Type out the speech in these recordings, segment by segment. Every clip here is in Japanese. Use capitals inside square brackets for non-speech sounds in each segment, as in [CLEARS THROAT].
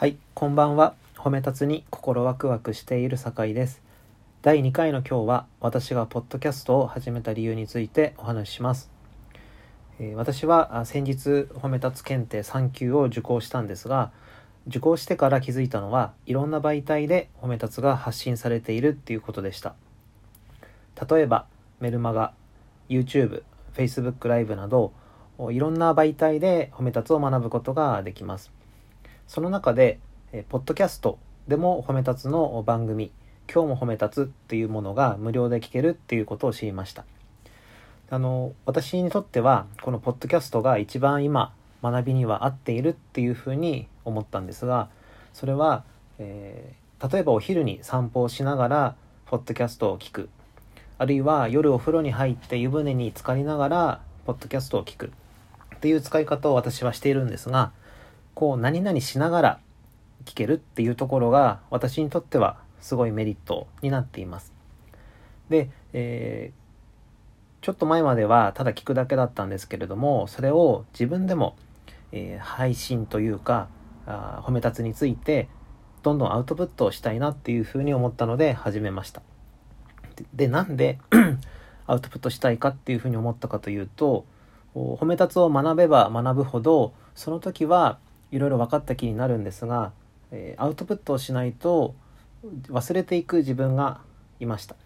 はい、こんばんは。褒め立つに心ワクワクしている酒井です。第2回の今日は私がポッドキャストを始めた理由についてお話しします。えー私は先日褒め立つ検定3級を受講したんですが、受講してから気づいたのはいろんな媒体で褒め立つが発信されているっていうことでした。例えばメルマガ、YouTube、Facebook ライブなどいろんな媒体で褒め立つを学ぶことができます。その中で、えーポッドキャストでも褒め立つの番組、今日も褒め立つっていうものが無料で聞けるっていうことを知りました。あの、私にとっては、このポッドキャストが一番今、学びには合っているっていうふうに思ったんですが、それは、えー例えばお昼に散歩をしながら、ポッドキャストを聞く。あるいは夜お風呂に入って湯船に浸かりながら、ポッドキャストを聞く。っていう使い方を私はしているんですが、こう何々しながら聞けるっていうところが私にとってはすごいメリットになっています。で、えーちょっと前まではただ聞くだけだったんですけれども、それを自分でも、えー配信というか、あ褒め立つについてどんどんアウトプットをしたいなっていうふうに思ったので始めました。で、でなんで [CLEARS THROAT] アウトプットしたいかっていうふうに思ったかというと、褒め立つを学べば学ぶほどその時はいろいろ分かった気になるんですが、えーアウトプットをしないと忘れていく自分がいました。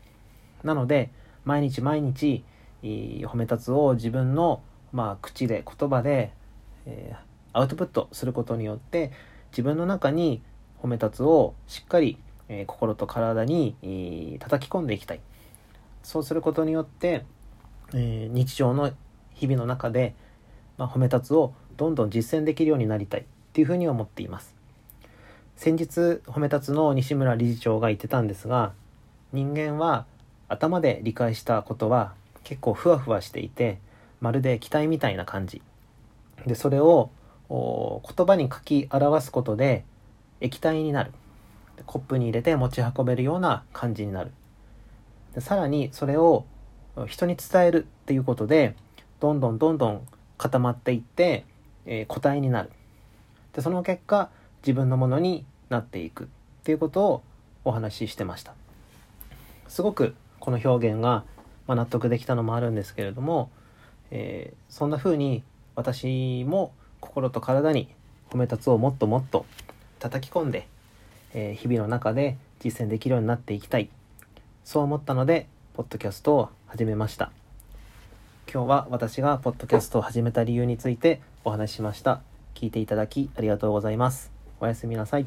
なので毎日毎日いい褒め立つを自分の、まあ、口で言葉で、えーアウトプットすることによって自分の中に褒め立つをしっかり、えー心と体に、えー叩き込んでいきたい。そうすることによって、えー日常の日々の中で、まあ、褒め立つをどんどん実践できるようになりたいっていうふうに思っています。先日褒め立つの西村理事長が言ってたんですが人間は頭で理解したことは結構ふわふわしていてまるで機体みたいな感じ。でそれを言葉に書き表すことで液体になる。コップに入れて持ち運べるような感じになる。でさらにそれを人に伝えるっていうことでどんどんどんどん固まっていって、えー固体になる。でその結果自分のものになっていくっていうことをお話ししてました。すごくこの表現が、まあ、納得できたのもあるんですけれども、えーそんな風に私も心と体に褒め立つをもっともっと叩き込んで、えー日々の中で実践できるようになっていきたい。そう思ったのでポッドキャストを始めました。今日は私がポッドキャストを始めた理由についてお話ししました。聞いていただきありがとうございます。おやすみなさい。